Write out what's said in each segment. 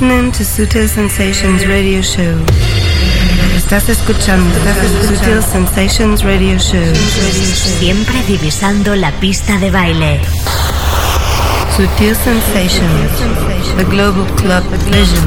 listening to Sutil Sensations Radio Show. Estás escuchando Sutil Sensations Radio Show. Siempre divisando la pista de baile. Sutil Sensations, the global club vision.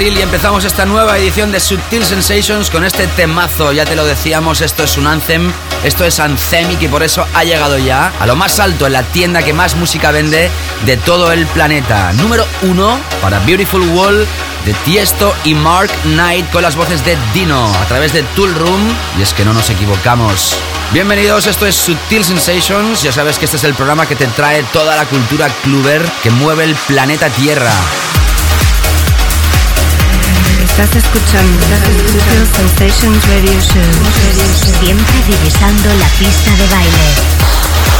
Y empezamos esta nueva edición de Subtil Sensations con este temazo. Ya te lo decíamos, esto es un anthem, esto es anthemic y por eso ha llegado ya a lo más alto en la tienda que más música vende de todo el planeta. Número uno para Beautiful Wall de Tiesto y Mark Knight con las voces de Dino a través de Tool Room. Y es que no nos equivocamos. Bienvenidos, esto es Subtil Sensations. Ya sabes que este es el programa que te trae toda la cultura cluber que mueve el planeta Tierra. Estás escuchando Sutil Sensations Radio Show. Siempre divisando la pista de baile.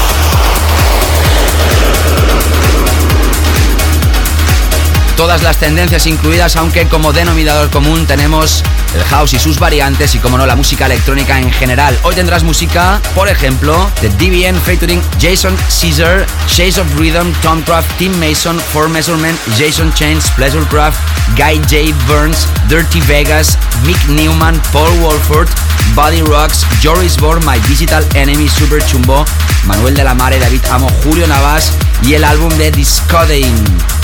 Todas las tendencias incluidas, aunque como denominador común tenemos el house y sus variantes y como no la música electrónica en general. Hoy tendrás música, por ejemplo, de DBN featuring Jason Caesar, Shades of Rhythm, Tom Craft, Tim Mason, Four Measurement, Jason Chains, Pleasurecraft, Guy J. Burns, Dirty Vegas, Mick Newman, Paul Wolford, Body Rocks, Joris Born, My Digital Enemy, Super Chumbo, Manuel de la Mare, David Amo, Julio Navas y el álbum de Discoding.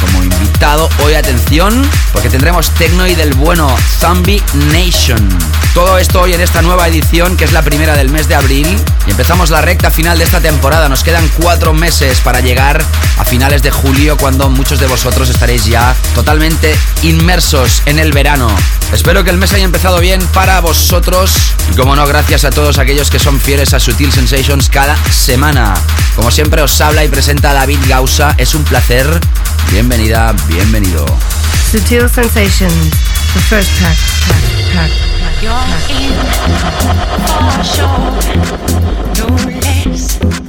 Como invitado, hoy atención, porque tendremos Tecno y del bueno Zombie Nation. Todo esto hoy en esta nueva edición, que es la primera del mes de abril, y empezamos la recta final de esta temporada. Nos quedan cuatro meses para llegar a finales de julio, cuando muchos de vosotros estaréis ya totalmente inmersos en el verano. Espero que el mes haya empezado bien para vosotros y como no, gracias a todos aquellos que son fieles a Sutil Sensations cada semana. Como siempre os habla y presenta David Gausa, es un placer. Bienvenida, bienvenido. Sutil Sensations, the first track, track, track, track.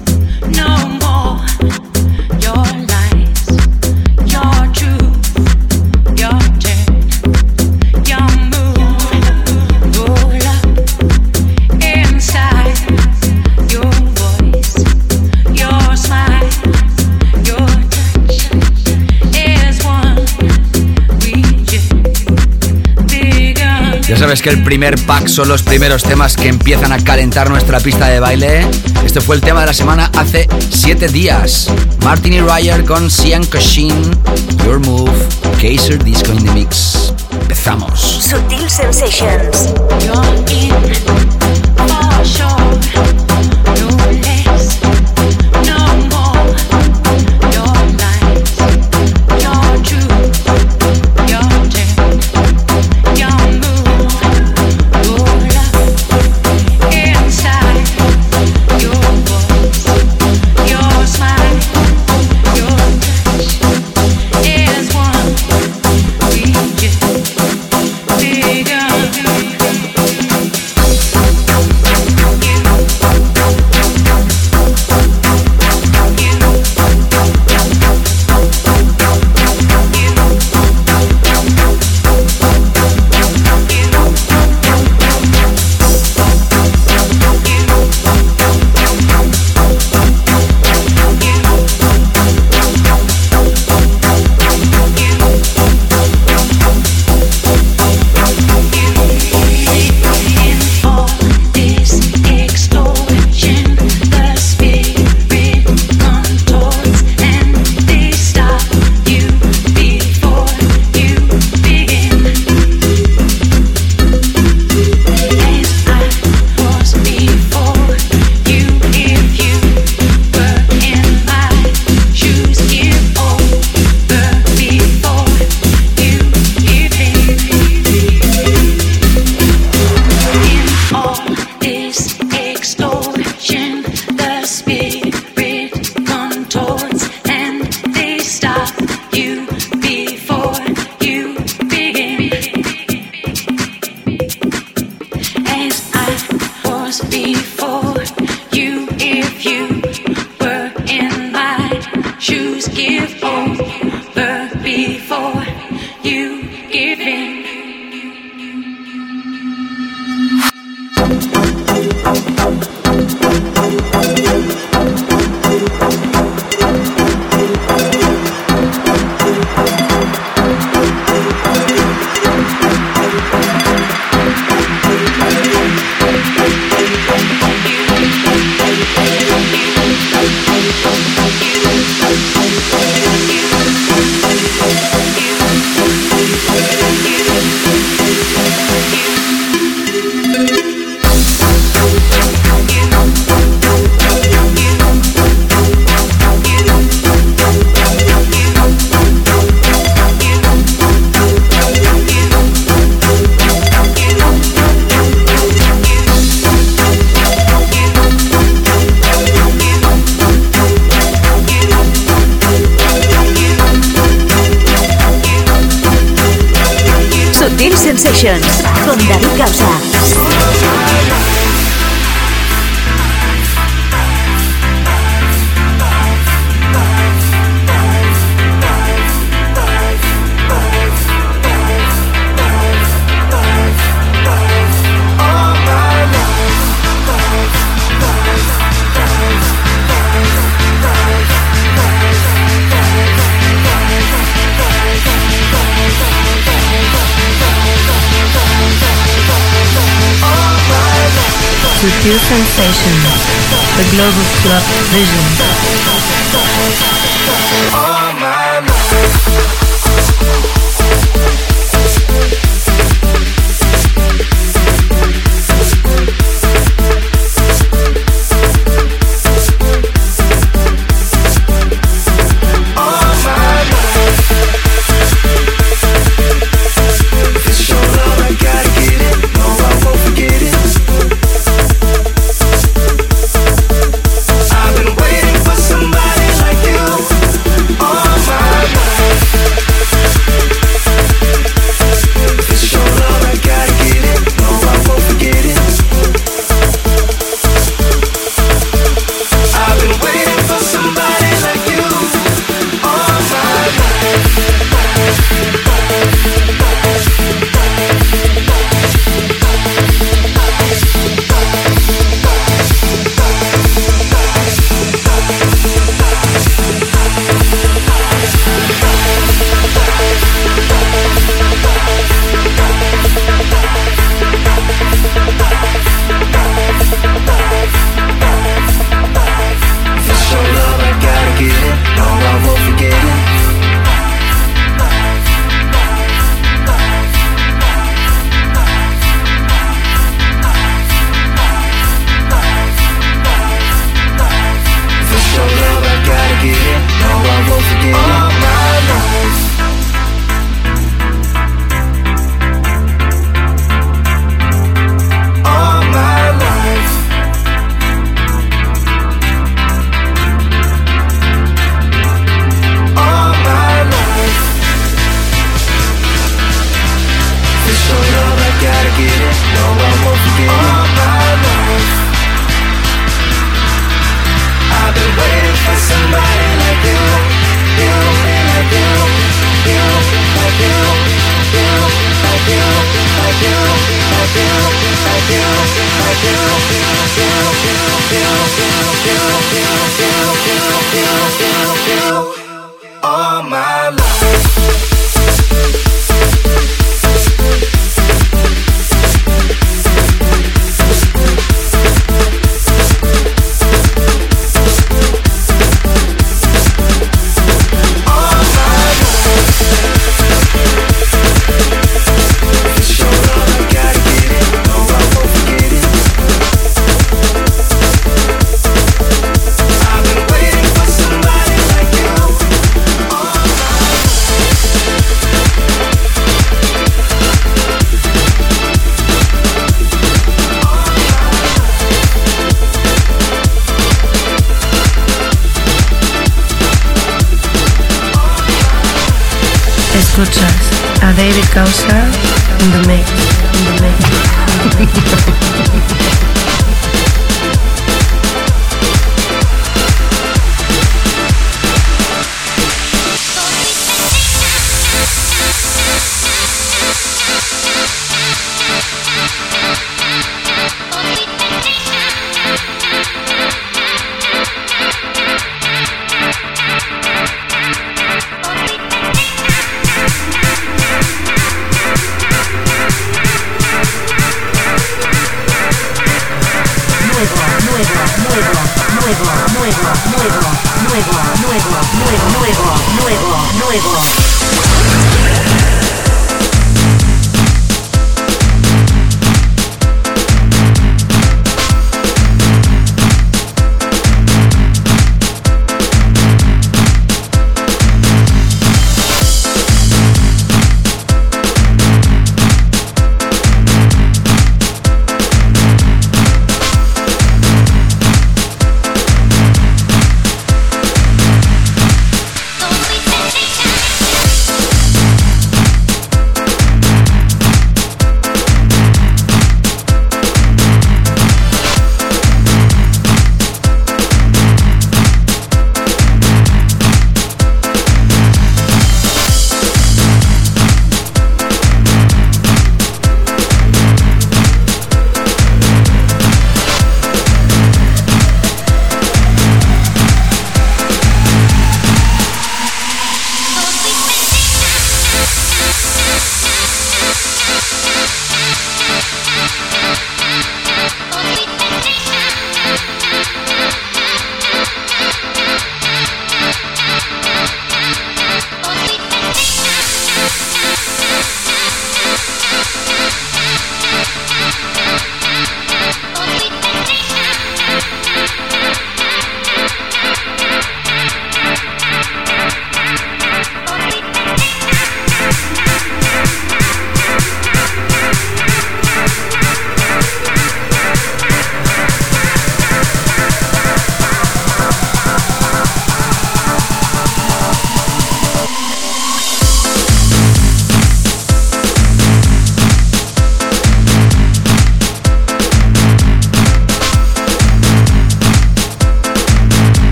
Sabes que el primer pack son los primeros temas que empiezan a calentar nuestra pista de baile. Este fue el tema de la semana hace 7 días. Martin y Ryer con Sian Kashin, Your Move, Kaiser Disco in the Mix. Empezamos. Sutil Sensations. the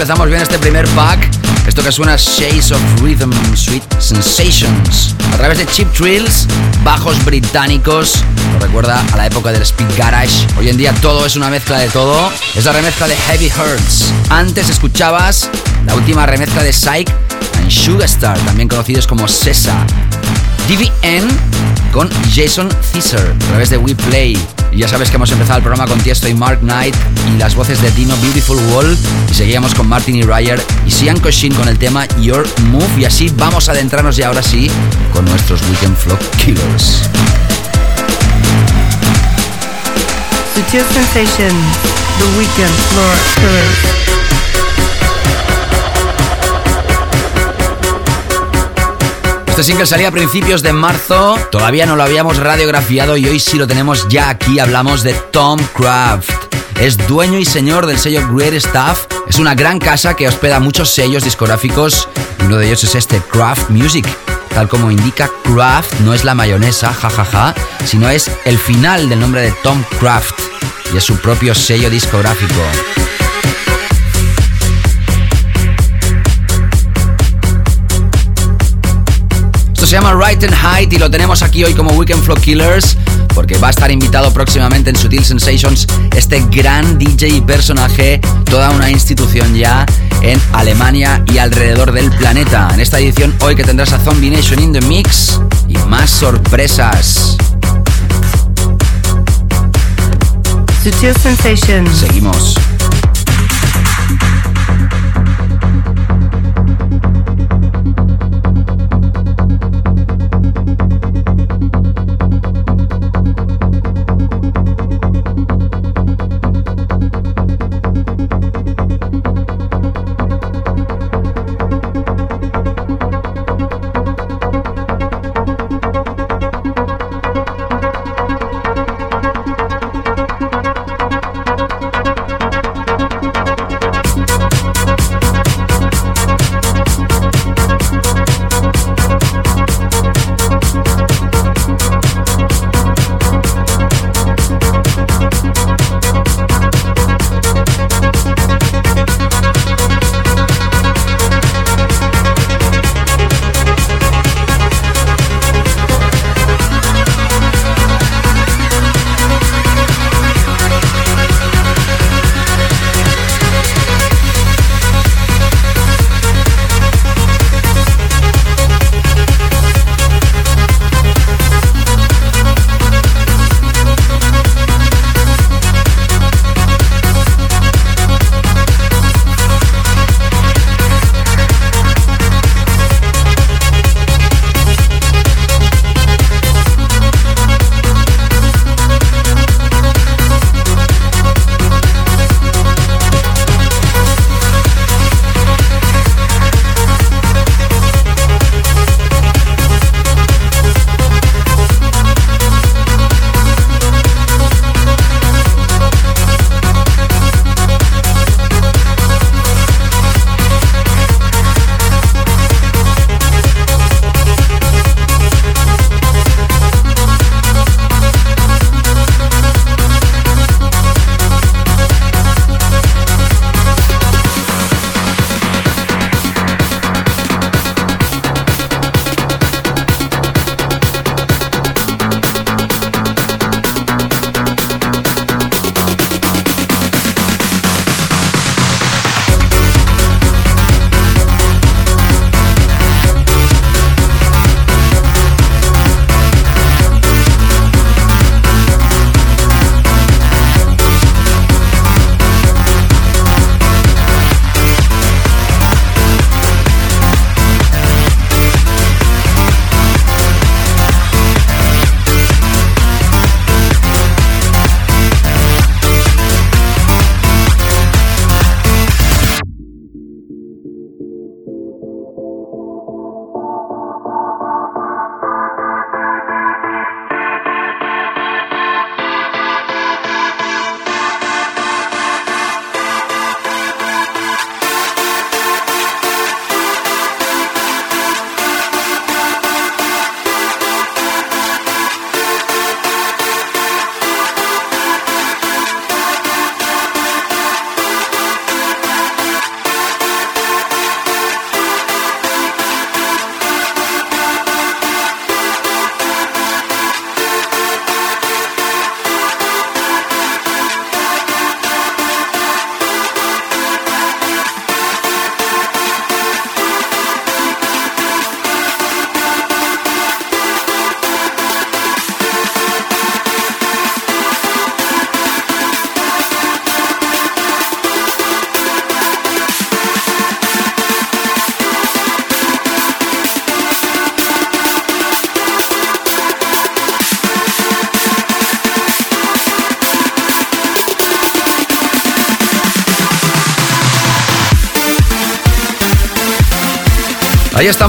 Empezamos bien este primer pack. Esto que suena Shades of Rhythm, Sweet Sensations. A través de Chip Trills, bajos británicos. Nos recuerda a la época del Speed Garage. Hoy en día todo es una mezcla de todo. Es la remezcla de Heavy Hearts. Antes escuchabas la última remezcla de Psych and Sugarstar, también conocidos como Sesa. DVN con Jason Caesar a través de We Play. Y ya sabes que hemos empezado el programa con Tiesto y Mark Knight y las voces de Dino Beautiful Wall. Y seguíamos con Martin y Ryer y Sian Koshin con el tema Your Move. Y así vamos a adentrarnos ya ahora sí con nuestros Weekend Flock Killers. Sutil Sensations, The Weekend Floor Killers. Este single salía a principios de marzo, todavía no lo habíamos radiografiado y hoy sí lo tenemos ya aquí. Hablamos de Tom Craft. Es dueño y señor del sello Great Stuff. Es una gran casa que hospeda muchos sellos discográficos. Uno de ellos es este Craft Music. Tal como indica Craft, no es la mayonesa, jajaja, sino es el final del nombre de Tom Craft y es su propio sello discográfico. Se llama Right and Height y lo tenemos aquí hoy como Weekend Flow Killers porque va a estar invitado próximamente en Sutil Sensations este gran DJ y personaje, toda una institución ya en Alemania y alrededor del planeta. En esta edición hoy que tendrás a Zombie Nation in the Mix y más sorpresas. Sutil Sensations. Seguimos.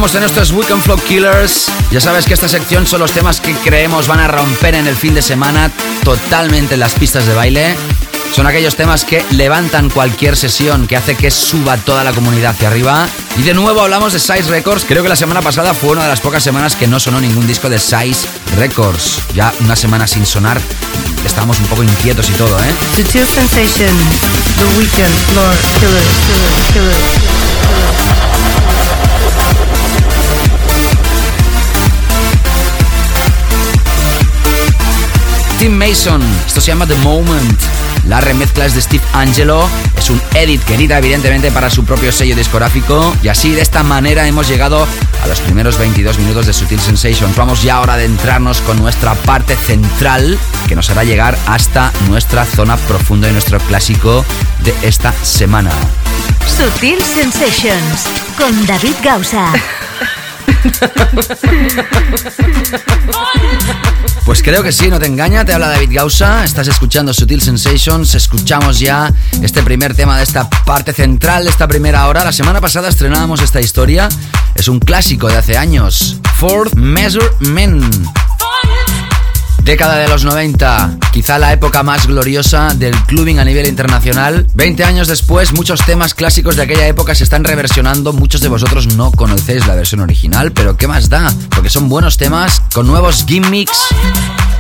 Estamos en estos Weekend Flow Killers. Ya sabes que esta sección son los temas que creemos van a romper en el fin de semana totalmente las pistas de baile. Son aquellos temas que levantan cualquier sesión, que hace que suba toda la comunidad hacia arriba. Y de nuevo hablamos de Size Records. Creo que la semana pasada fue una de las pocas semanas que no sonó ningún disco de Size Records. Ya una semana sin sonar. Estábamos un poco inquietos y todo, ¿eh? Sutil Sensation, The Weekend, Floor Killers, Killers, Killers. Mason. Esto se llama The Moment. La remezcla es de Steve Angelo. Es un edit querida evidentemente para su propio sello discográfico. Y así de esta manera hemos llegado a los primeros 22 minutos de Sutil Sensations. Vamos ya ahora a adentrarnos con nuestra parte central que nos hará llegar hasta nuestra zona profunda y nuestro clásico de esta semana. Sutil Sensations con David Gausa. Pues creo que sí, no te engaña, te habla David Gausa, estás escuchando Sutil Sensations, escuchamos ya este primer tema de esta parte central de esta primera hora. La semana pasada estrenábamos esta historia, es un clásico de hace años, Fourth Measure Men. Década de los 90, quizá la época más gloriosa del clubbing a nivel internacional. 20 años después, muchos temas clásicos de aquella época se están reversionando. Muchos de vosotros no conocéis la versión original, pero ¿qué más da? Porque son buenos temas con nuevos gimmicks,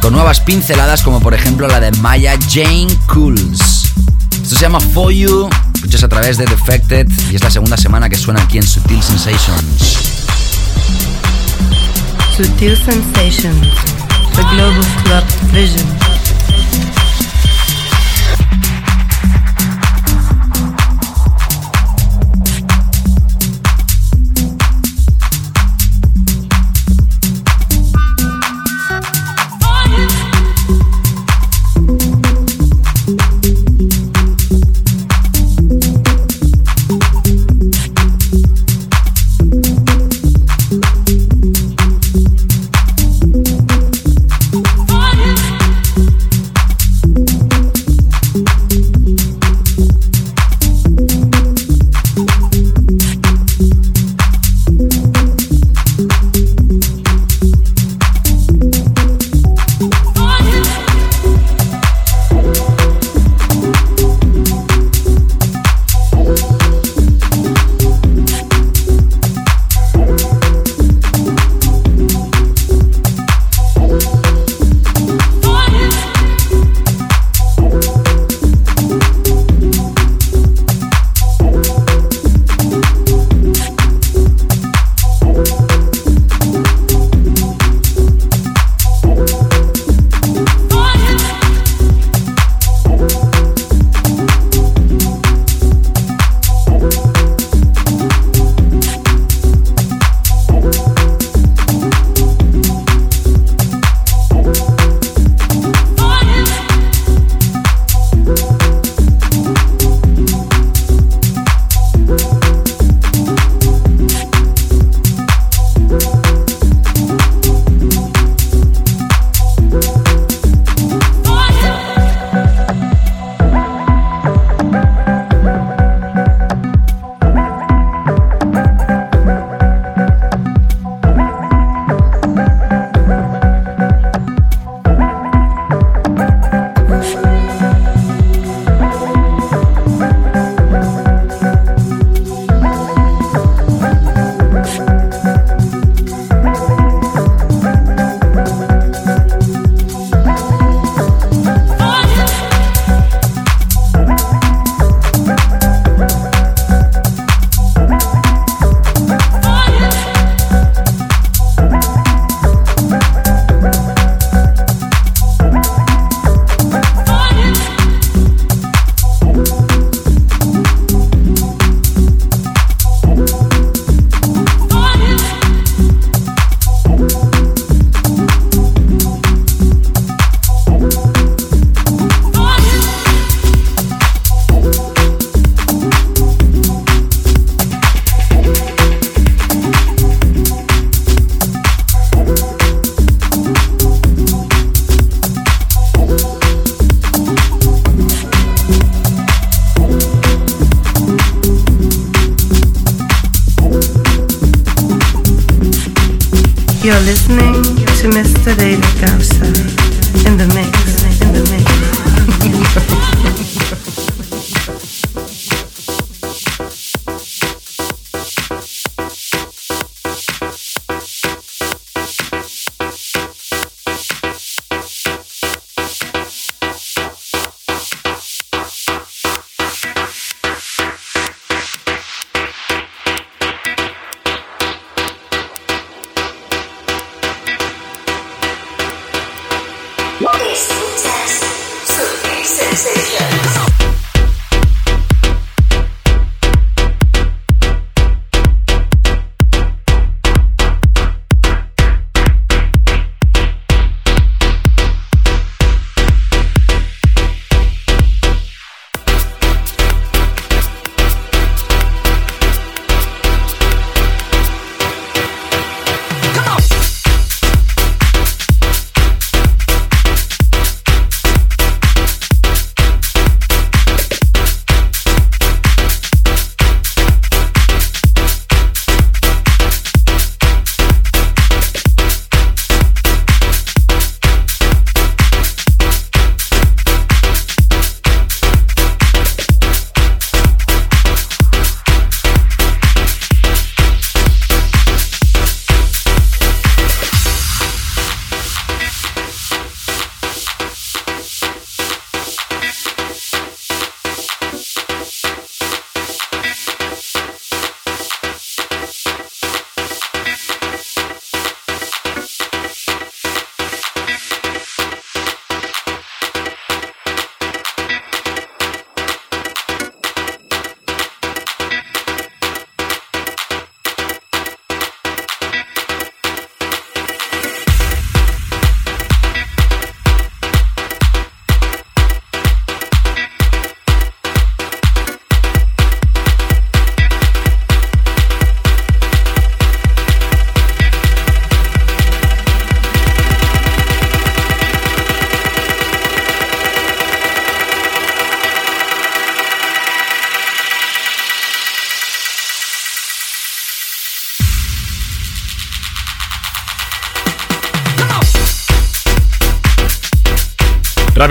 con nuevas pinceladas, como por ejemplo la de Maya Jane Cools. Esto se llama For You, escuchas a través de Defected y es la segunda semana que suena aquí en Sutil Sensations. Sutil Sensations. the Global Club Vision.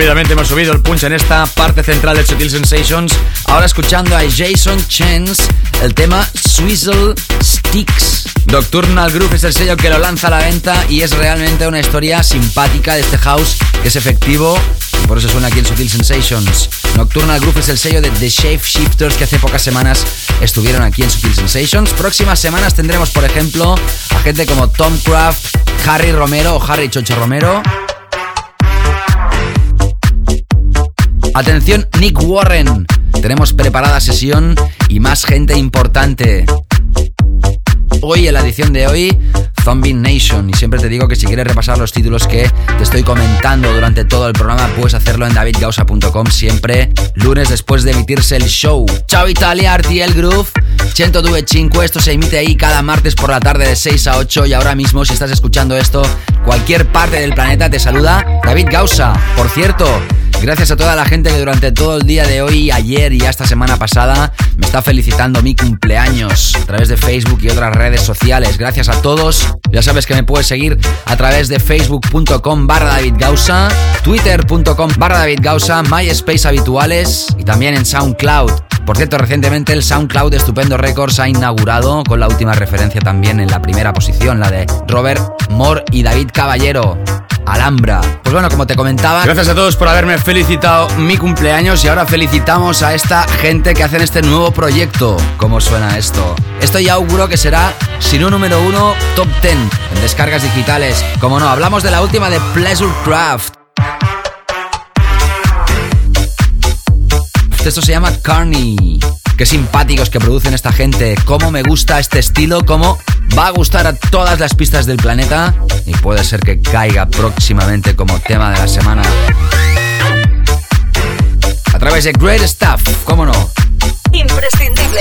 Rápidamente hemos subido el punch en esta parte central de Sutil Sensations. Ahora escuchando a Jason Chance el tema Swizzle Sticks. Nocturnal Groove es el sello que lo lanza a la venta y es realmente una historia simpática de este house que es efectivo y por eso suena aquí en Sutil Sensations. Nocturnal Groove es el sello de The Shape Shifters que hace pocas semanas estuvieron aquí en Sutil Sensations. Próximas semanas tendremos, por ejemplo, a gente como Tom Craft, Harry Romero o Harry Chocho Romero. Atención, Nick Warren. Tenemos preparada sesión y más gente importante. Hoy, en la edición de hoy, Zombie Nation. Y siempre te digo que si quieres repasar los títulos que te estoy comentando durante todo el programa, puedes hacerlo en davidgausa.com siempre, lunes después de emitirse el show. Chao Italia, RTL Groove, 102.5, esto se emite ahí cada martes por la tarde de 6 a 8 y ahora mismo si estás escuchando esto, cualquier parte del planeta te saluda David Gausa. Por cierto, Gracias a toda la gente que durante todo el día de hoy, ayer y esta semana pasada me está felicitando mi cumpleaños a través de Facebook y otras redes sociales. Gracias a todos. Ya sabes que me puedes seguir a través de facebook.com barra David twitter.com barra David MySpace habituales y también en SoundCloud. Por cierto, recientemente el SoundCloud Estupendo Records ha inaugurado con la última referencia también en la primera posición, la de Robert Moore y David Caballero. Alhambra. Pues bueno, como te comentaba, gracias a todos por haberme felicitado mi cumpleaños y ahora felicitamos a esta gente que hacen este nuevo proyecto. ¿Cómo suena esto? Esto ya auguro que será, si no número uno, top 10 en descargas digitales. Como no, hablamos de la última de Pleasure Craft. Esto se llama Carney. Qué simpáticos que producen esta gente. Cómo me gusta este estilo. Cómo va a gustar a todas las pistas del planeta. Y puede ser que caiga próximamente como tema de la semana. A través de Great Stuff. ¿Cómo no? Imprescindible.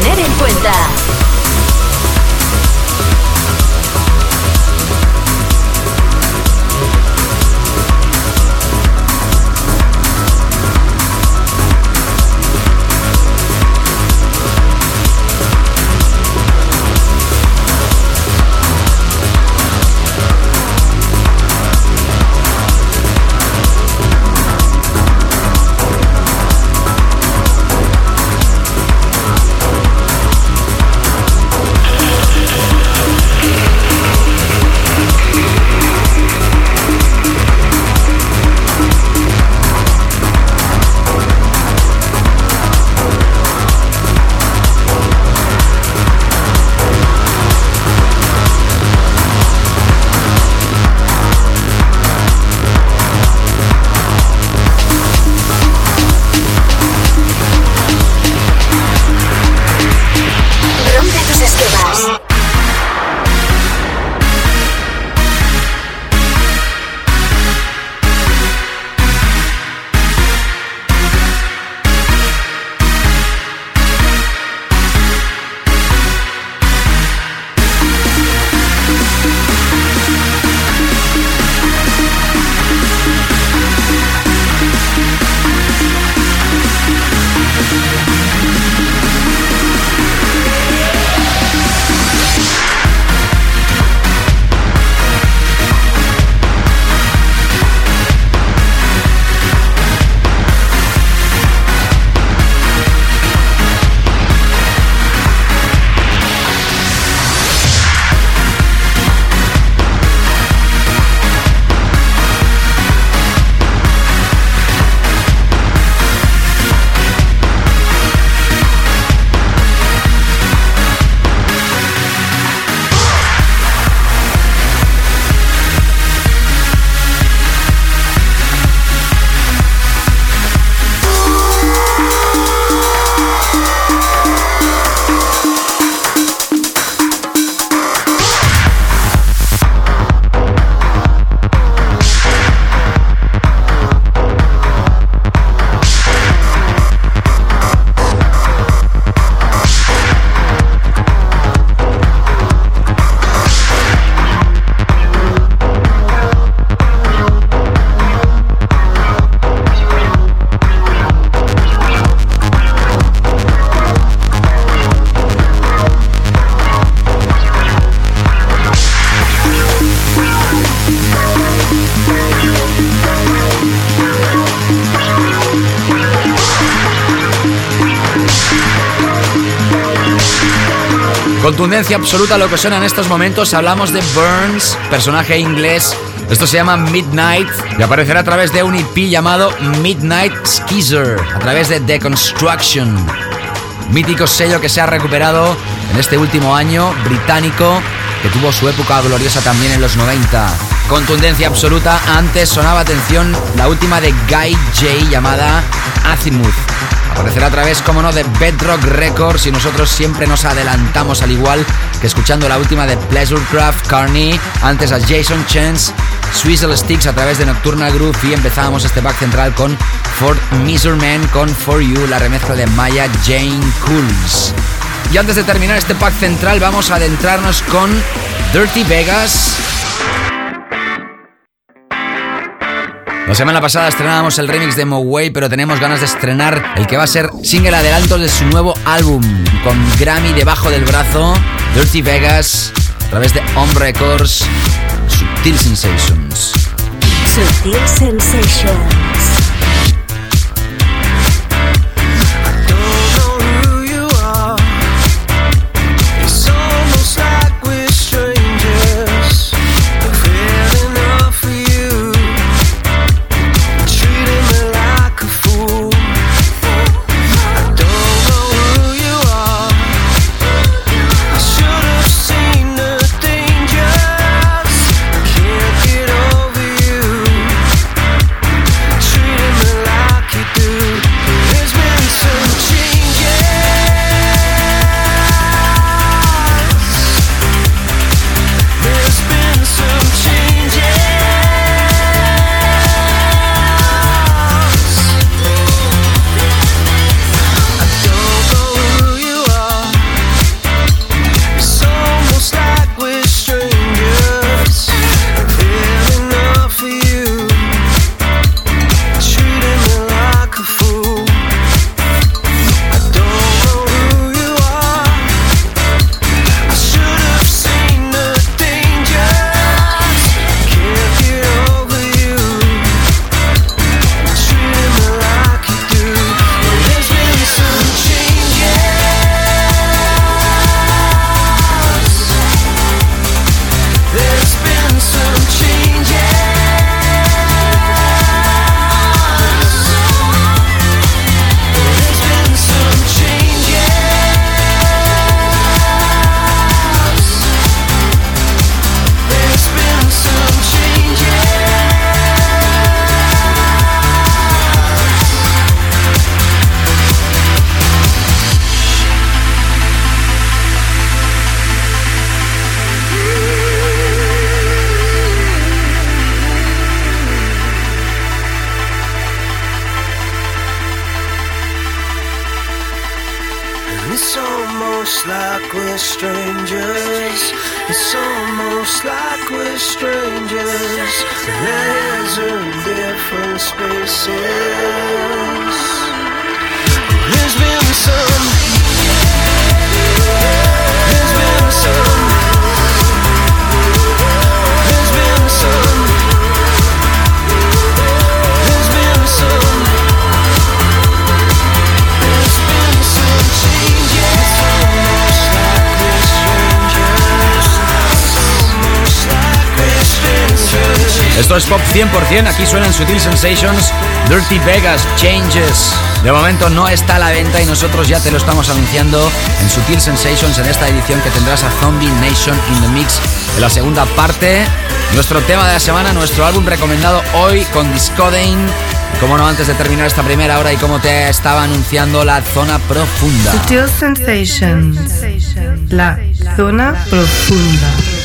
tener en cuenta. Absoluta lo que suena en estos momentos. Hablamos de Burns, personaje inglés. Esto se llama Midnight y aparecerá a través de un EP llamado Midnight Skizzer, a través de Deconstruction. mítico sello que se ha recuperado en este último año, británico, que tuvo su época gloriosa también en los 90. Contundencia absoluta, antes sonaba atención la última de Guy J llamada Azimuth. Aparecerá a través, como no, de Bedrock Records y nosotros siempre nos adelantamos al igual que escuchando la última de Pleasurecraft Carney, antes a Jason Chance, Swizzle Sticks a través de Nocturnal Groove y empezábamos este back central con Ford Miserman con For You, la remezcla de Maya Jane Cools. Y antes de terminar este pack central vamos a adentrarnos con Dirty Vegas. La semana pasada estrenábamos el remix de Moway, pero tenemos ganas de estrenar el que va a ser single adelanto de su nuevo álbum, con Grammy debajo del brazo, Dirty Vegas, a través de Home Records, Subtil Sensations. Subtil Sensations. Es pop 100%, aquí suenan Sutil Sensations, Dirty Vegas, Changes. De momento no está a la venta y nosotros ya te lo estamos anunciando en Sutil Sensations en esta edición que tendrás a Zombie Nation in the Mix en la segunda parte. Nuestro tema de la semana, nuestro álbum recomendado hoy con Discodane. Como no, antes de terminar esta primera hora y como te estaba anunciando, la zona profunda. Sutil Sensations, la zona profunda.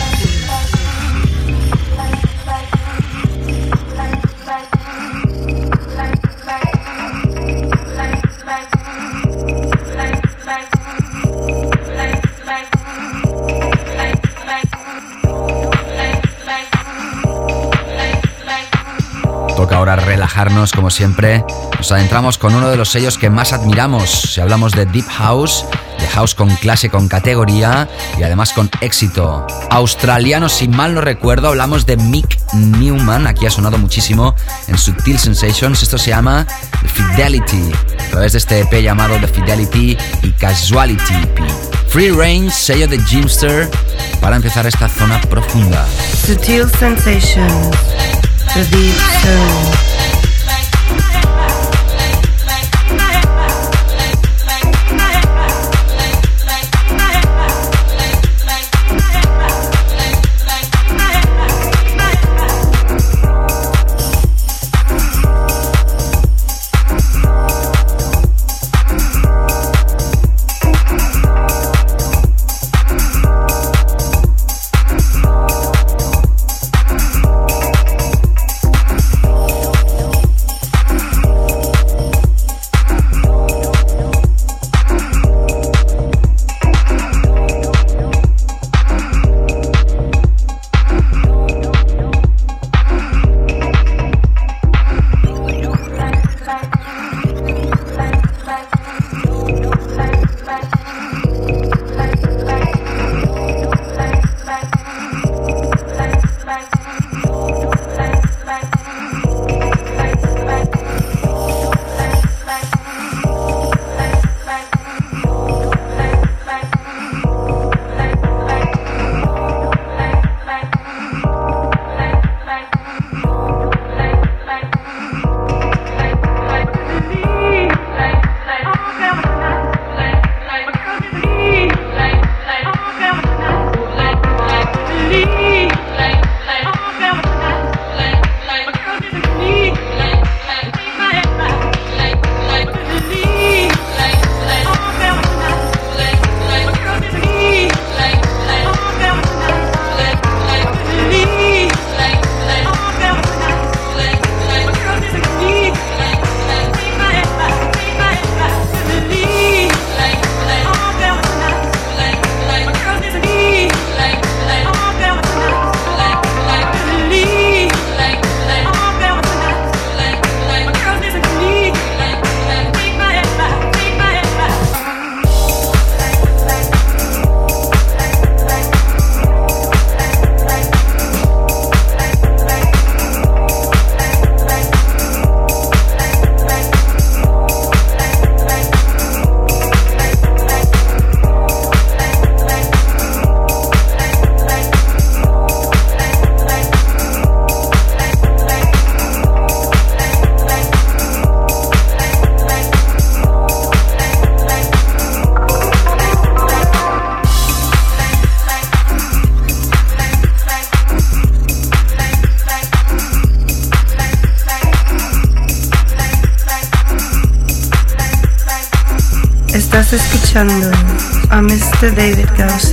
Relajarnos como siempre. Nos adentramos con uno de los sellos que más admiramos. Si hablamos de Deep House, de House con clase, con categoría y además con éxito. Australiano, si mal no recuerdo, hablamos de Mick Newman. Aquí ha sonado muchísimo en Subtil Sensations. Esto se llama The Fidelity. A través de este EP llamado The Fidelity y Casuality EP. Free Range, sello de Jimster, para empezar esta zona profunda. Sutil Sensations. The Deep Soul. Escuchando a Mr. David Gausa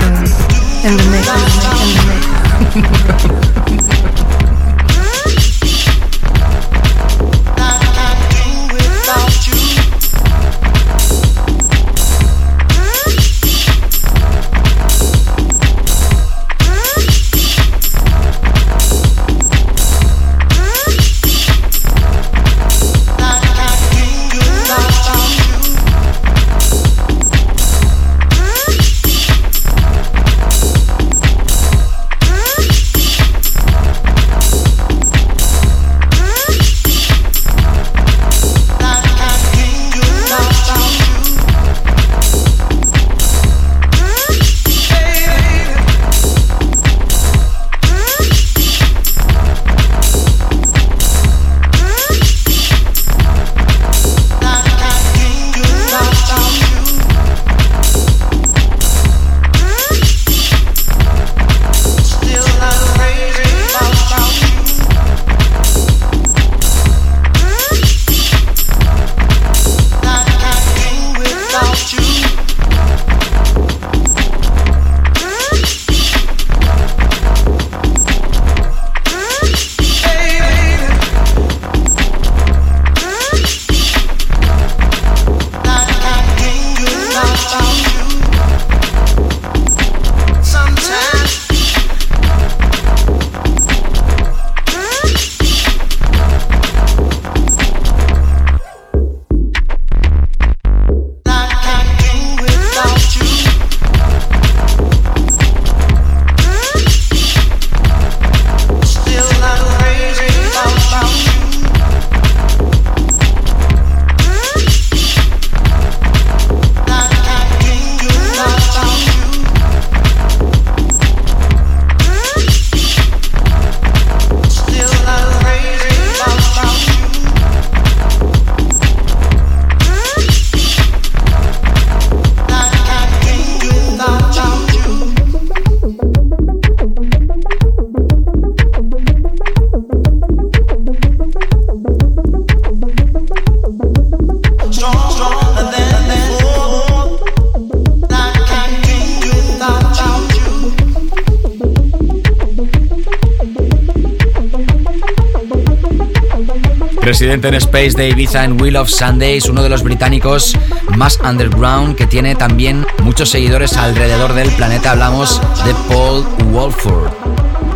Residente en Space de Ibiza en Wheel of Sundays, uno de los británicos más underground que tiene también muchos seguidores alrededor del planeta. Hablamos de Paul Walford.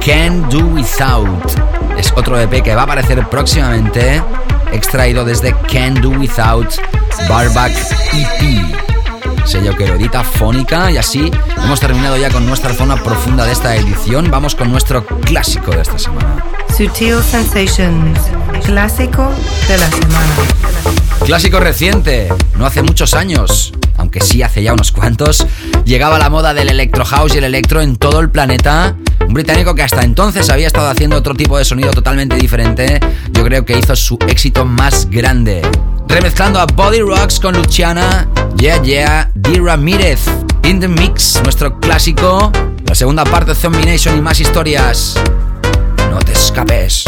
Can Do Without es otro EP que va a aparecer próximamente, extraído desde Can Do Without Barback EP sello que edita Fónica y así hemos terminado ya con nuestra zona profunda de esta edición. Vamos con nuestro clásico de esta semana. Sutil Sensations, clásico de la semana. Clásico reciente, no hace muchos años, aunque sí hace ya unos cuantos, llegaba la moda del electro house y el electro en todo el planeta. Un británico que hasta entonces había estado haciendo otro tipo de sonido totalmente diferente, yo creo que hizo su éxito más grande. Remezclando a Body Rocks con Luciana, Yeah Yeah, D. Ramírez, In the Mix, nuestro clásico, la segunda parte de Zombie Nation y más historias. No te escapes.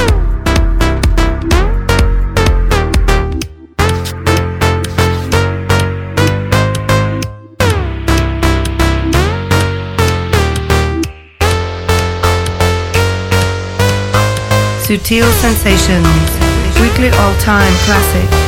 Sutil Sensations, weekly all-time classic.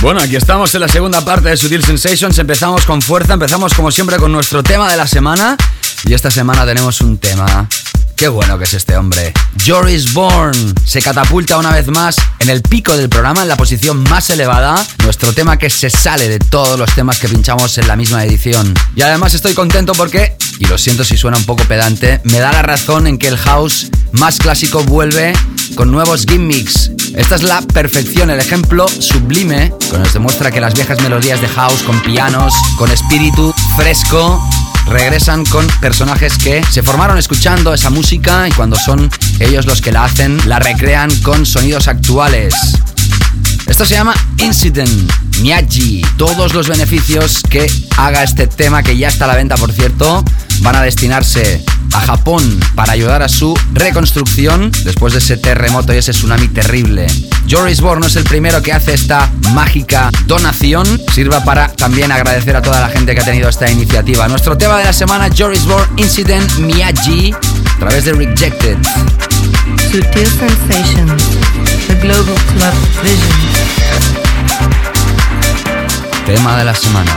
Bueno, aquí estamos en la segunda parte de Sutil Sensations. Empezamos con fuerza, empezamos como siempre con nuestro tema de la semana. Y esta semana tenemos un tema Qué bueno que es este hombre. Joris Bourne se catapulta una vez más en el pico del programa, en la posición más elevada. Nuestro tema que se sale de todos los temas que pinchamos en la misma edición. Y además estoy contento porque, y lo siento si suena un poco pedante, me da la razón en que el house más clásico vuelve con nuevos gimmicks. Esta es la perfección, el ejemplo sublime que nos demuestra que las viejas melodías de house con pianos, con espíritu fresco, regresan con personajes que se formaron escuchando esa música y cuando son ellos los que la hacen, la recrean con sonidos actuales. Esto se llama Incident Miyagi. Todos los beneficios que haga este tema, que ya está a la venta por cierto, van a destinarse a Japón para ayudar a su reconstrucción después de ese terremoto y ese tsunami terrible. Joris Bourne es el primero que hace esta mágica donación. Sirva para también agradecer a toda la gente que ha tenido esta iniciativa. Nuestro tema de la semana, Joris Bourne Incident Miyagi, a través de Rejected. Sutil Sensations, the Global Club Vision. Tema de la semana.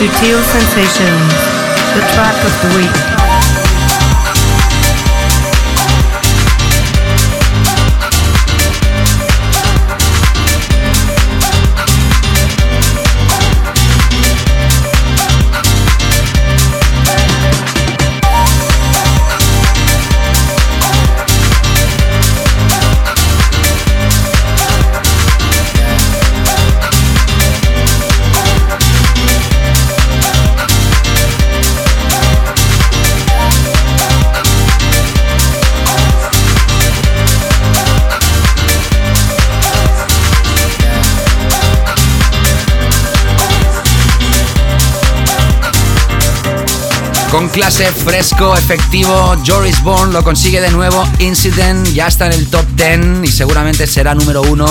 Sutil Sensations, the track of the week. Con clase, fresco, efectivo, Joris Bourne lo consigue de nuevo. Incident ya está en el top 10 y seguramente será número uno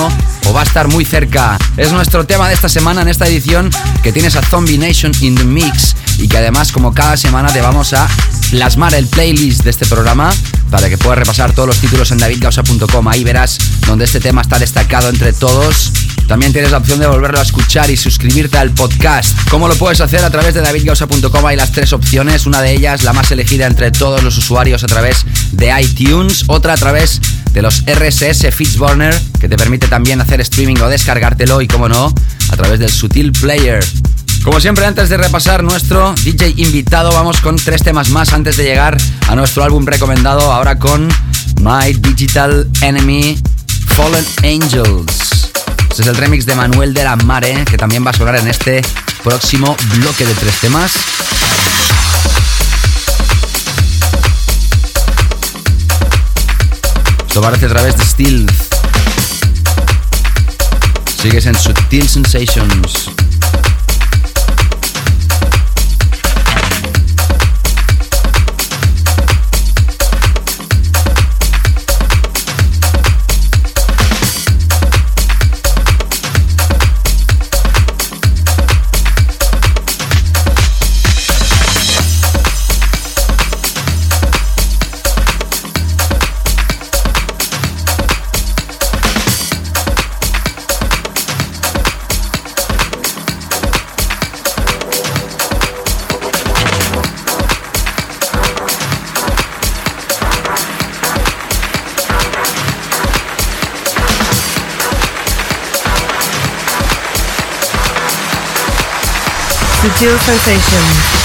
o va a estar muy cerca. Es nuestro tema de esta semana en esta edición que tienes a Zombie Nation in the Mix. y que además como cada semana te vamos a plasmar el playlist de este programa para que puedas repasar todos los títulos en davidgausa.com. Ahí verás donde este tema está destacado entre todos. También tienes la opción de volverlo a escuchar y suscribirte al podcast. ¿Cómo lo puedes hacer? A través de davidgausa.com hay las tres opciones. Una de ellas, la más elegida entre todos los usuarios, a través de iTunes. Otra a través de los RSS Fitzburner, que te permite también hacer streaming o descargártelo. Y como no, a través del Sutil Player. Como siempre, antes de repasar nuestro DJ invitado, vamos con tres temas más antes de llegar a nuestro álbum recomendado. Ahora con My Digital Enemy Fallen Angels. Es el remix de Manuel de la Mare, que también va a sonar en este próximo bloque de tres temas. Esto parece a través de Steel. Sigues en Sutil Sensations. Subtle Sensations.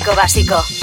Clásico básico.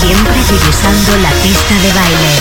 Siempre divisando la pista de baile.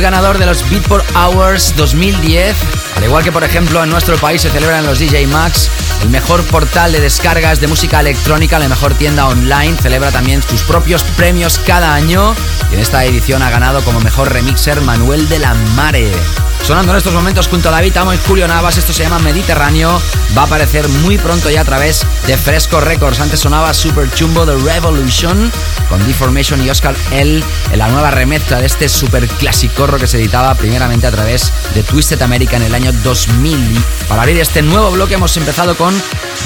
Ganador de los Beatport Hours 2010. Al igual que por ejemplo en nuestro país se celebran los DJ Max, el mejor portal de descargas de música electrónica, la mejor tienda online, celebra también sus propios premios cada año y en esta edición ha ganado como mejor remixer Manuel de la Mare. Sonando en estos momentos junto a David Amo y Julio Navas, esto se llama Mediterráneo, va a aparecer muy pronto ya a través de Fresco Records. Antes sonaba Super Chumbo The Revolution con Deformation y Oscar L en la nueva remezcla de este super clasicorro que se editaba primeramente a través de Twisted America en el año 2000. Para abrir este nuevo bloque hemos empezado con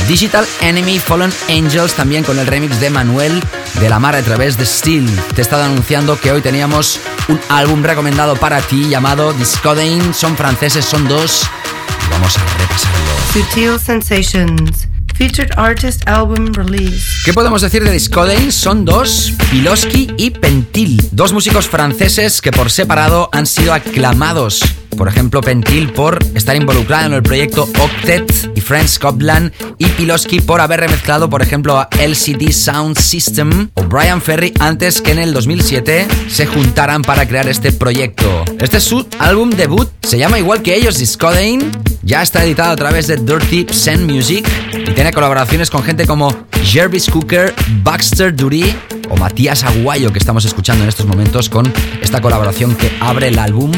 Digital Enemy Fallen Angels, también con el remix de Manuel de la Mar a través de Steel. Te he estado anunciando que hoy teníamos un álbum recomendado para ti llamado Discodane. Son franceses, son dos. Vamos a repasarlo. Sutil Sensations. Featured Artist Album Release. ¿Qué podemos decir de Discodane? Son dos, Piloski y Pentil, dos músicos franceses que por separado han sido aclamados por ejemplo, Pentil por estar involucrado en el proyecto Octet y Friends Scotland y Piloski por haber remezclado, por ejemplo, a LCD Sound System o Brian Ferry antes que en el 2007 se juntaran para crear este proyecto. Este es su álbum debut, se llama igual que ellos, Discodane, ya está editado a través de Dirty Zen Music y tiene colaboraciones con gente como Jervis Cooker, Baxter Dury o Matías Aguayo que estamos escuchando en estos momentos con esta colaboración que abre el álbum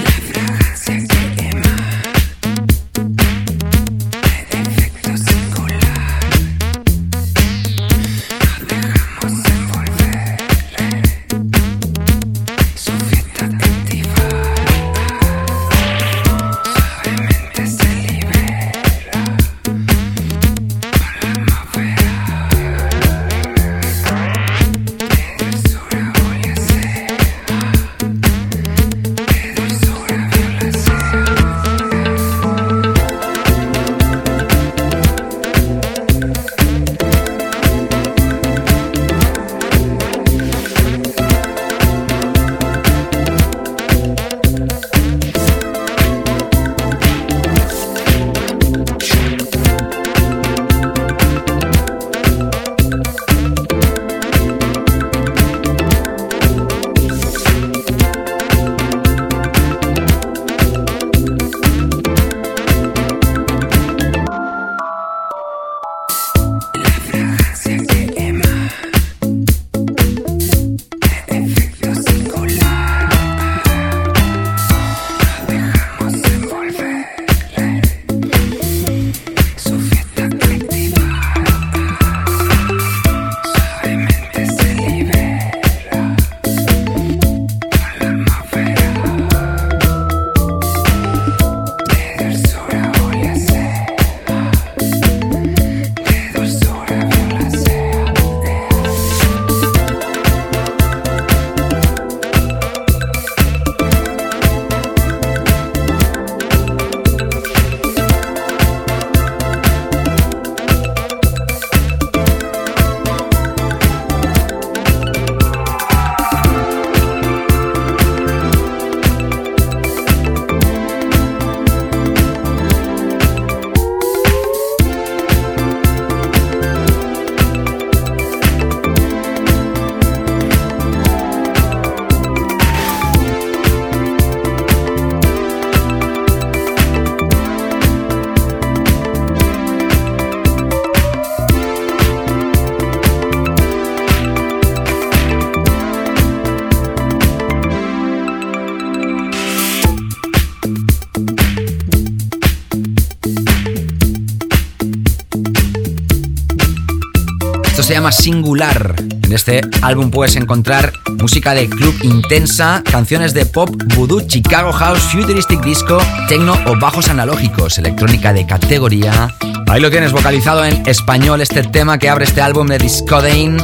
Singular. En este álbum puedes encontrar música de club intensa, canciones de pop, voodoo, Chicago House, futuristic disco, techno o bajos analógicos, electrónica de categoría. Ahí lo tienes vocalizado en español este tema que abre este álbum de Discodane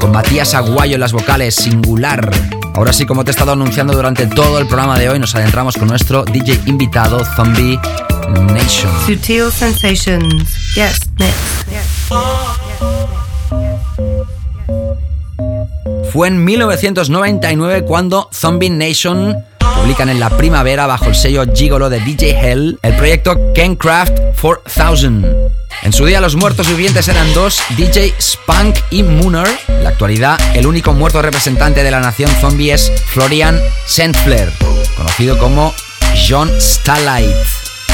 con Matías Aguayo en las vocales, Singular. Ahora sí, como te he estado anunciando durante todo el programa de hoy, nos adentramos con nuestro DJ invitado, Zombie Nation. Sutil Sensations. Yes, next. Fue en 1999 cuando Zombie Nation publican en la primavera bajo el sello Gigolo de DJ Hell el proyecto Kencraft 4000. En su día los muertos vivientes eran dos, DJ Spunk y Mooner. En la actualidad el único muerto representante de la nación zombie es Florian Sandfler. conocido como John Starlight,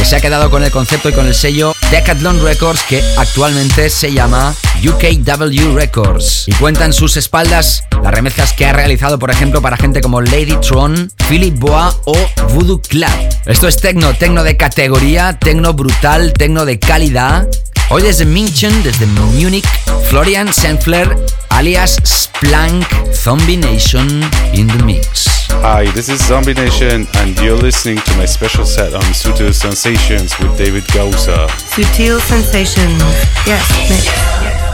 se ha quedado con el concepto y con el sello Decathlon Records, que actualmente se llama UKW Records. Y cuenta en sus espaldas las remezclas que ha realizado, por ejemplo, para gente como Lady Tron, Philip Boa o Voodoo Club. Esto es tecno, tecno de categoría, tecno brutal, tecno de calidad. Hoy desde München, desde Munich, Florian Senfler, alias Splank, Zombie Nation in the mix. Hi, this is Zombie Nation, and you're listening to my special set on Sutil Sensations with David Gausa. Sutil Sensations, yes, mix.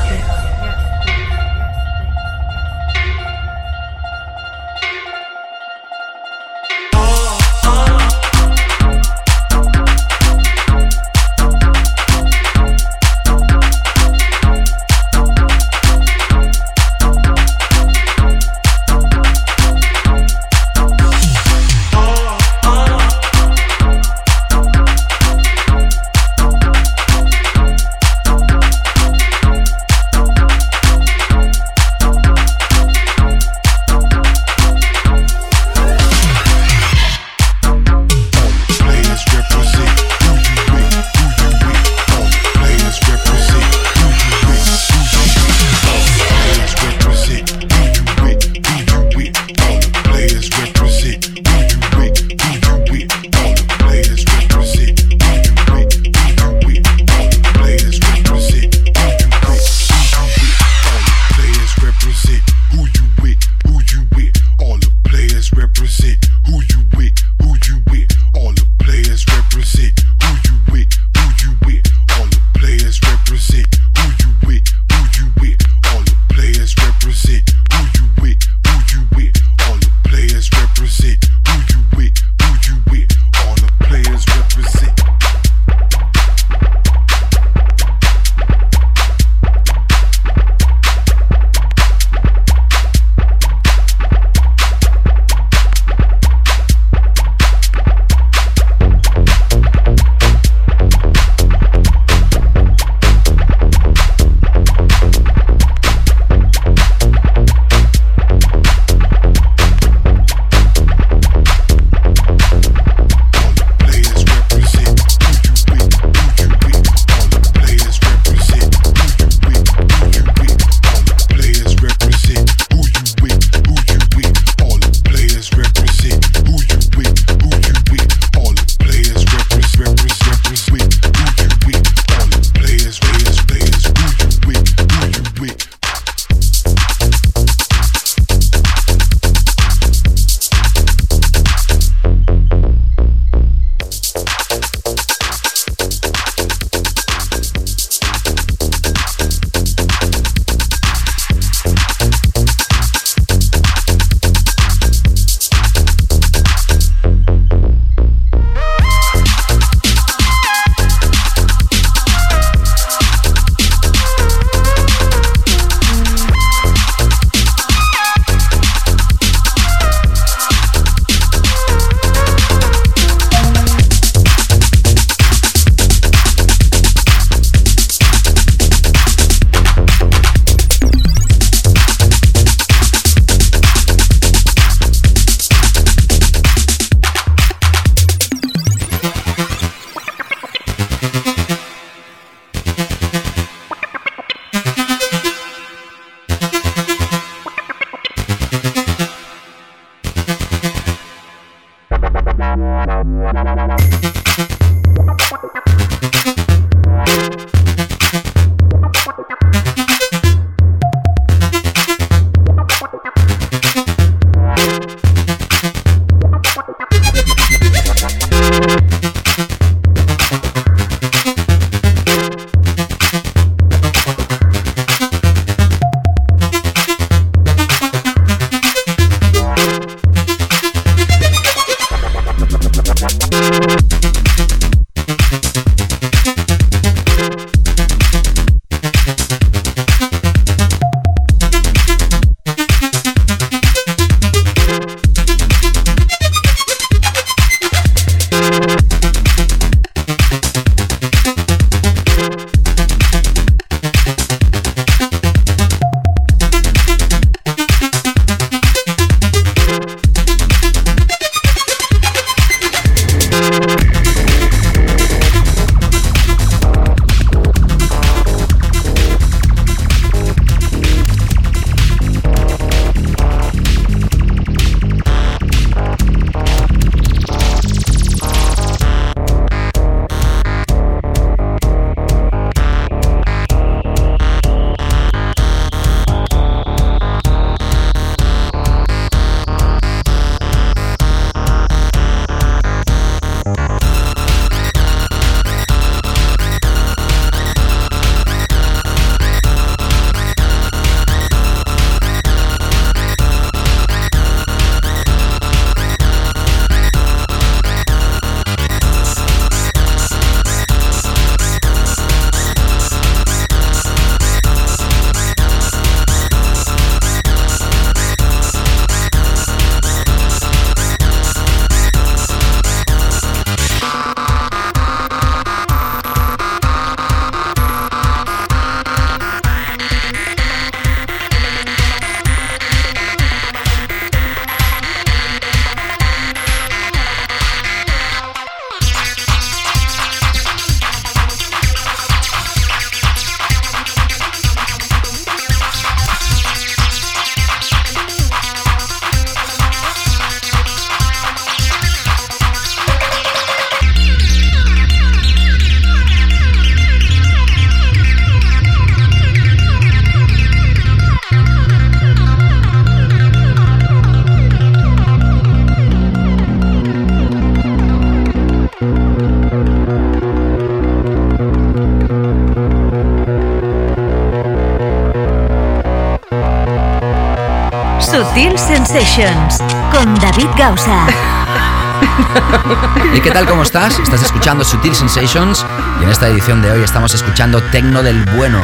Sensations con David Gausa. ¿Y qué tal? ¿Cómo estás? Estás escuchando Sutil Sensations y en esta edición de hoy estamos escuchando Tecno del Bueno.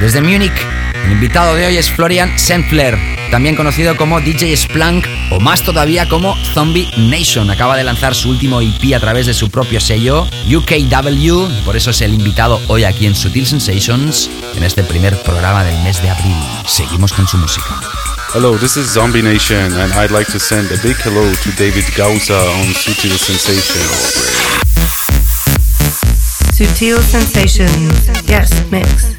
Desde Múnich, el invitado de hoy es Florian Sentfler, también conocido como DJ Splunk o más todavía como Zombie Nation. Acaba de lanzar su último EP a través de su propio sello, UKW, y por eso es el invitado hoy aquí en Sutil Sensations, en este primer programa del mes de abril. Seguimos con su música. Hello, this is Zombie Nation, and I'd like to send a big hello to David Gausa on Sutil Sensations. Sutil Sensations, yes, mix.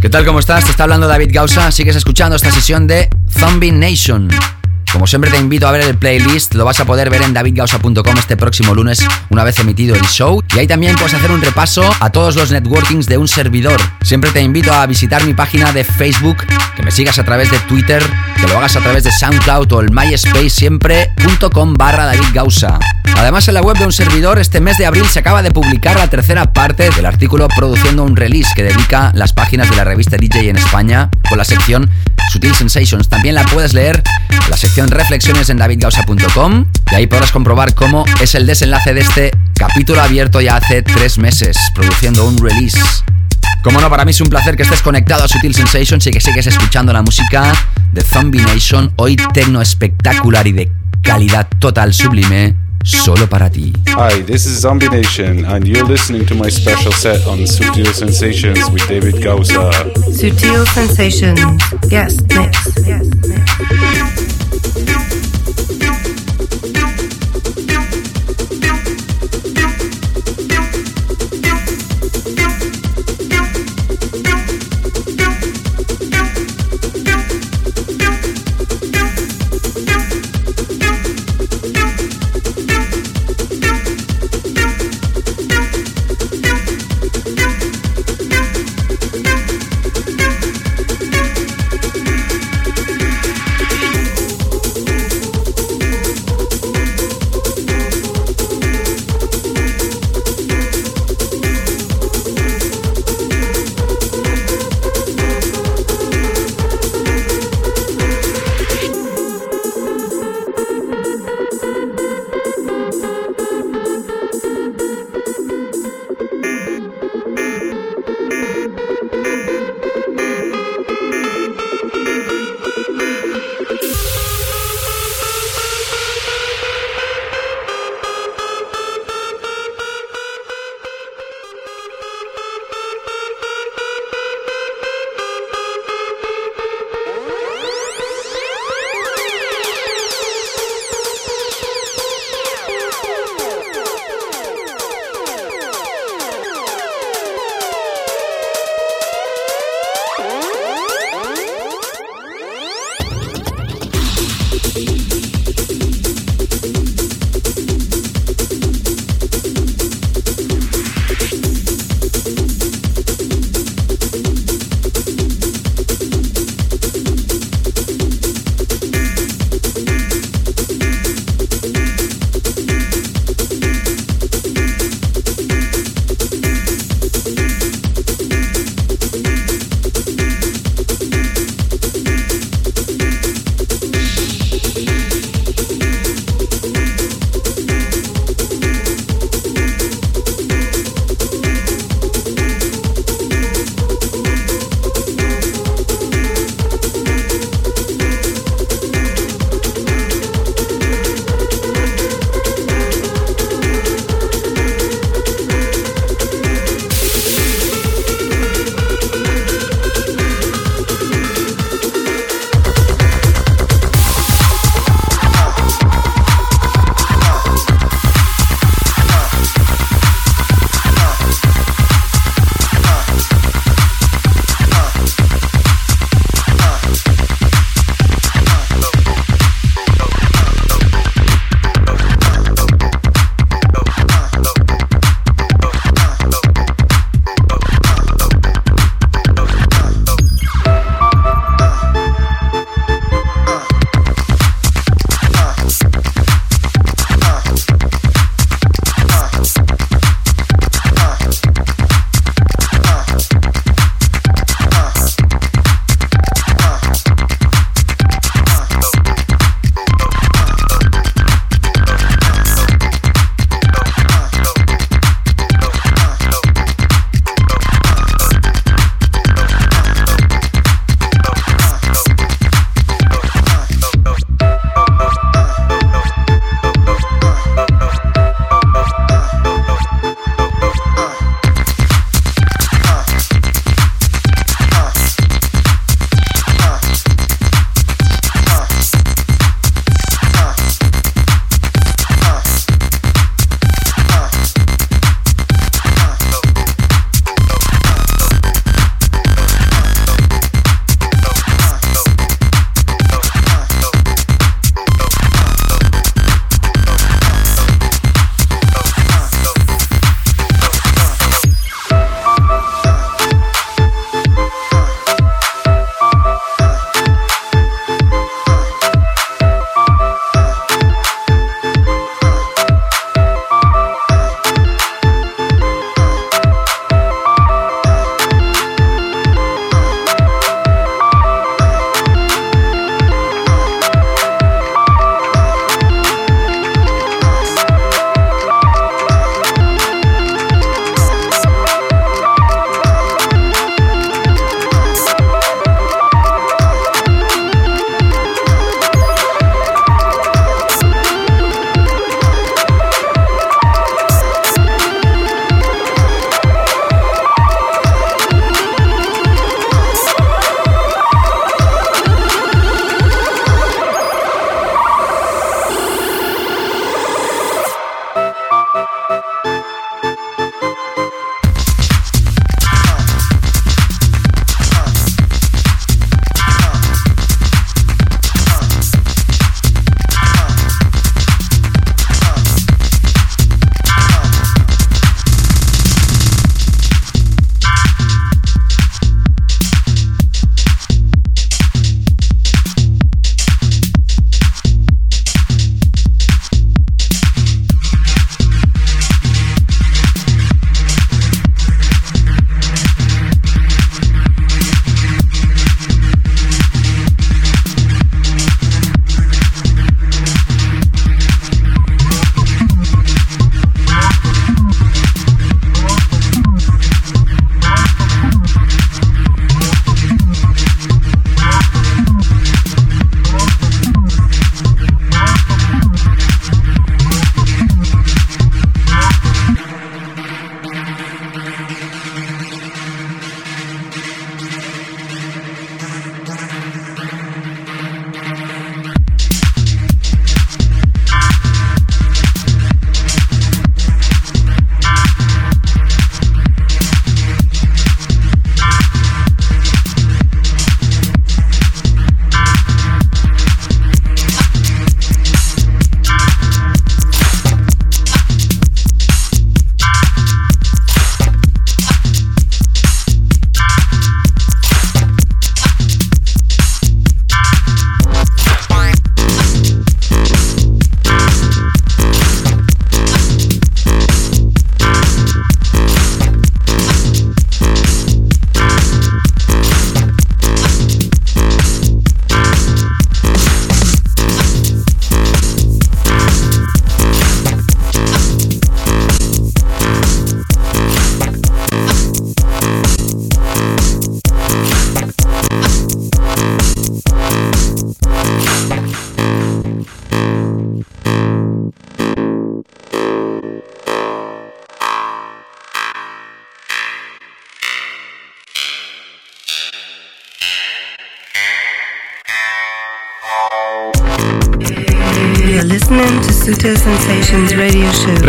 ¿Qué tal? ¿Cómo estás? Te está hablando David Gausa. Sigues escuchando esta sesión de Zombie Nation. Como siempre te invito a ver el playlist, lo vas a poder ver en davidgausa.com este próximo lunes, una vez emitido el show. Y ahí también puedes hacer un repaso a todos los networkings de un servidor. Siempre te invito a visitar mi página de Facebook, que me sigas a través de Twitter, que lo hagas a través de SoundCloud o el MySpace, siempre.com barra David Además, en la web de un servidor, este mes de abril se acaba de publicar la tercera parte del artículo produciendo un release que dedica las páginas de la revista DJ en España con la sección Sutil Sensations. También la puedes leer en la sección Reflexiones en davidgausa.com y ahí podrás comprobar cómo es el desenlace de este capítulo abierto ya hace tres meses, produciendo un release. Como no, para mí es un placer que estés conectado a Sutil Sensations y que sigues escuchando la música de Zombie Nation, hoy tecno espectacular y de calidad total sublime solo para ti. Hi, this is Zombie Nation, and you're listening to my special set on Sutil Sensations with David Gausa. Sutil Sensations, yes, mix. Yes, mix.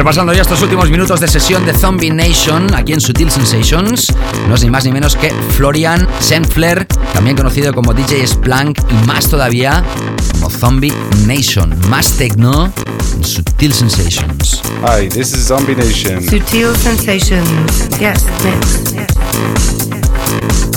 Repasando ya estos últimos minutos de sesión de Zombie Nation aquí en Sutil Sensations, no es ni más ni menos que Florian Senfler, también conocido como DJ Splank y más todavía como Zombie Nation. Más techno en Sutil Sensations. Hi, this is Zombie Nation. Sutil Sensations. Yes, mix. Sutil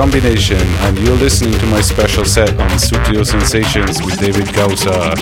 And you're listening to my special set on Sutil Sensations with David.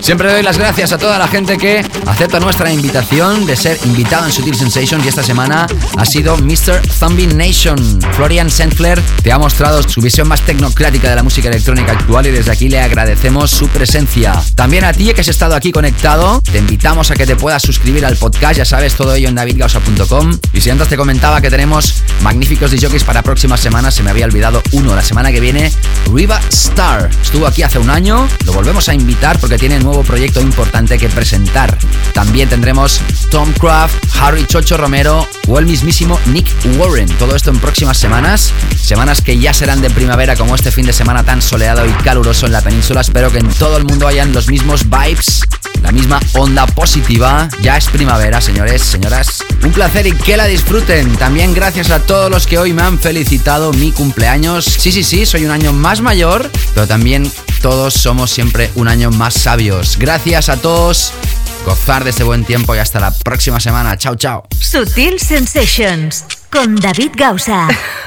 Siempre doy las gracias a toda la gente que acepta nuestra invitación de ser invitado en Sutil Sensations y esta semana ha sido Mr. Zombie Nation. Florian Sentler te ha mostrado su visión más tecnocrática de la música electrónica actual y desde aquí le agradecemos su presencia. También a ti que has estado aquí conectado, te invitamos a que te puedas suscribir al podcast, ya sabes, todo ello en davidgausa.com. Y si antes te comentaba que tenemos magníficos DJs para próximas semanas, se me había olvidado uno. La semana que viene, Riva Star. Estuvo aquí hace un año, lo volvemos a invitar porque tiene un nuevo proyecto importante que presentar. También tendremos Tom Craft, Harry Chocho Romero o el mismísimo Nick Warren. Todo esto en próximas semanas, semanas que ya serán de primavera como este fin de semana tan soleado y caluroso en la península. Espero que en todo el mundo hayan los mismos vibes, la misma onda positiva. Ya es primavera, señores, señoras. Un placer y que la disfruten. También gracias a todos los que hoy me han felicitado mi cumpleaños. Sí, sí, sí, soy un año más mayor, pero también todos somos siempre un año más sabios. Gracias a todos. Gozar de este buen tiempo y hasta la próxima semana. Chao, chao. Sutil Sensations con David Gausa.